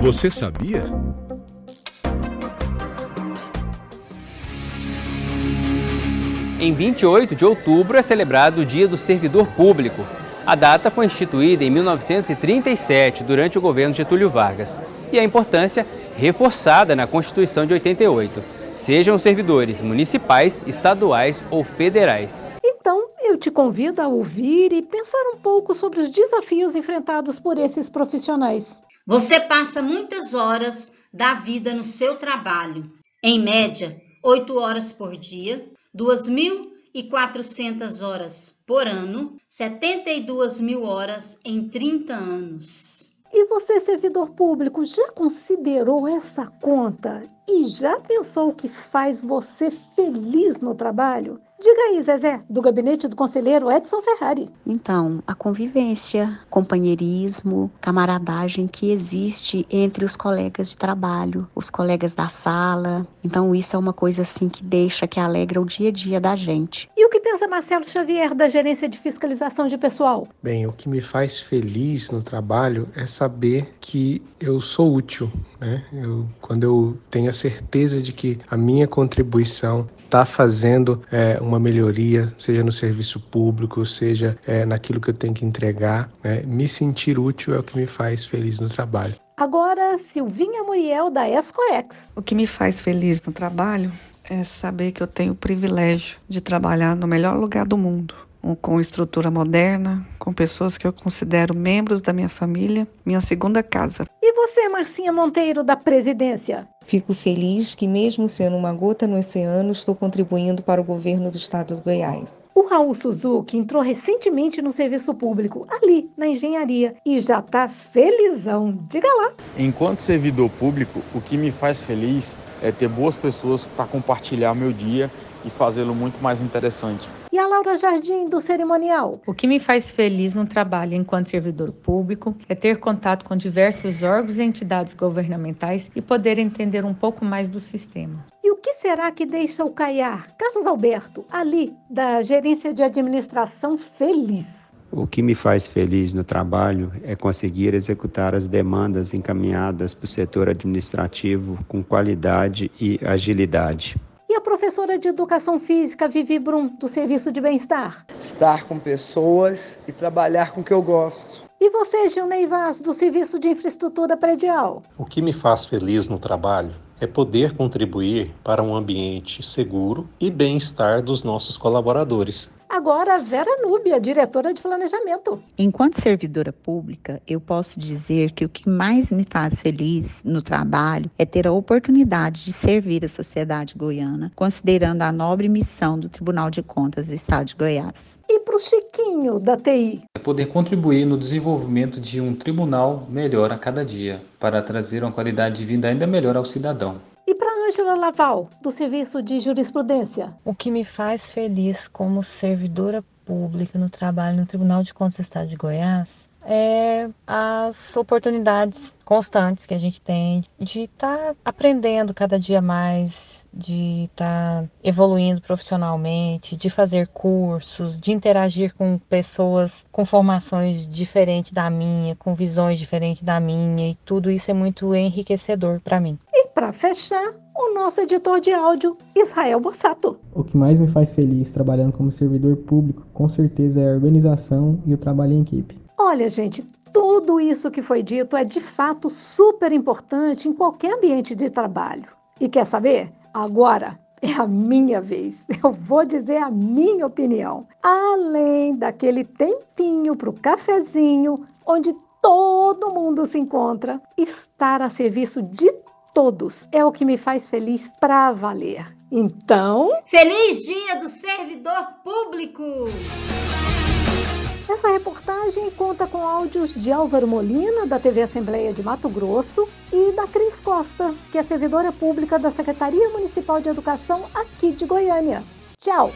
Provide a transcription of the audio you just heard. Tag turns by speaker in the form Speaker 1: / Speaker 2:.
Speaker 1: Você sabia?
Speaker 2: Em 28 de outubro é celebrado o Dia do Servidor Público. A data foi instituída em 1937, durante o governo Getúlio Vargas, e a importância reforçada na Constituição de 88. Sejam servidores municipais, estaduais ou federais.
Speaker 3: Eu te convido a ouvir e pensar um pouco sobre os desafios enfrentados por esses profissionais.
Speaker 4: Você passa muitas horas da vida no seu trabalho, em média, 8 horas por dia, 2.400 horas por ano, 72 mil horas em 30 anos.
Speaker 3: Você, servidor público, já considerou essa conta e já pensou o que faz você feliz no trabalho? Diga aí, Zezé, do gabinete do conselheiro Edson Ferrari.
Speaker 5: Então, a convivência, companheirismo, camaradagem que existe entre os colegas de trabalho, os colegas da sala. Então, isso é uma coisa assim que deixa, que alegra o dia a dia da gente.
Speaker 3: O que pensa Marcelo Xavier da gerência de fiscalização de pessoal?
Speaker 6: Bem, o que me faz feliz no trabalho é saber que eu sou útil, né? Eu, quando eu tenho a certeza de que a minha contribuição está fazendo é, uma melhoria, seja no serviço público, seja é, naquilo que eu tenho que entregar. Né? Me sentir útil é o que me faz feliz no trabalho.
Speaker 3: Agora, Silvinha Muriel, da Escoex.
Speaker 7: O que me faz feliz no trabalho é saber que eu tenho o privilégio de trabalhar no melhor lugar do mundo com estrutura moderna, com pessoas que eu considero membros da minha família, minha segunda casa.
Speaker 3: E você, Marcinha Monteiro, da presidência?
Speaker 8: Fico feliz que, mesmo sendo uma gota no oceano, estou contribuindo para o governo do estado do Goiás.
Speaker 3: O Raul Suzuki entrou recentemente no serviço público, ali na engenharia, e já está felizão. Diga lá.
Speaker 9: Enquanto servidor público, o que me faz feliz é ter boas pessoas para compartilhar meu dia e fazê-lo muito mais interessante.
Speaker 3: E a Laura Jardim, do cerimonial?
Speaker 10: O que me faz feliz no trabalho enquanto servidor público é ter contato com diversos órgãos e entidades governamentais e poder entender um pouco mais do sistema.
Speaker 3: E o que será que deixa o Caiar, Carlos Alberto, ali, da gerência de administração, feliz?
Speaker 11: O que me faz feliz no trabalho é conseguir executar as demandas encaminhadas para o setor administrativo com qualidade e agilidade.
Speaker 3: E a professora de Educação Física, Vivi Brum, do Serviço de Bem-Estar?
Speaker 12: Estar com pessoas e trabalhar com o que eu gosto.
Speaker 3: E você, Gilney Vaz, do Serviço de Infraestrutura Predial?
Speaker 13: O que me faz feliz no trabalho é poder contribuir para um ambiente seguro e bem-estar dos nossos colaboradores.
Speaker 3: Agora, Vera Núbia, diretora de planejamento.
Speaker 14: Enquanto servidora pública, eu posso dizer que o que mais me faz feliz no trabalho é ter a oportunidade de servir a sociedade goiana, considerando a nobre missão do Tribunal de Contas do Estado de Goiás.
Speaker 3: E para o Chiquinho da TI?
Speaker 15: É poder contribuir no desenvolvimento de um tribunal melhor a cada dia, para trazer uma qualidade de vida ainda melhor ao cidadão.
Speaker 3: Para Ângela Laval, do Serviço de Jurisprudência?
Speaker 16: O que me faz feliz como servidora pública no trabalho no Tribunal de Contas do Estado de Goiás é as oportunidades constantes que a gente tem de estar tá aprendendo cada dia mais, de estar tá evoluindo profissionalmente, de fazer cursos, de interagir com pessoas com formações diferentes da minha, com visões diferentes da minha, e tudo isso é muito enriquecedor para mim.
Speaker 3: E para fechar, o nosso editor de áudio, Israel Bossato.
Speaker 17: O que mais me faz feliz trabalhando como servidor público, com certeza, é a organização e o trabalho em equipe.
Speaker 3: Olha, gente, tudo isso que foi dito é de fato super importante em qualquer ambiente de trabalho. E quer saber? Agora é a minha vez. Eu vou dizer a minha opinião. Além daquele tempinho para o cafezinho, onde todo mundo se encontra, estar a serviço de todos é o que me faz feliz para valer. Então.
Speaker 4: Feliz Dia do Servidor Público!
Speaker 3: Essa reportagem conta com áudios de Álvaro Molina, da TV Assembleia de Mato Grosso, e da Cris Costa, que é servidora pública da Secretaria Municipal de Educação aqui de Goiânia. Tchau!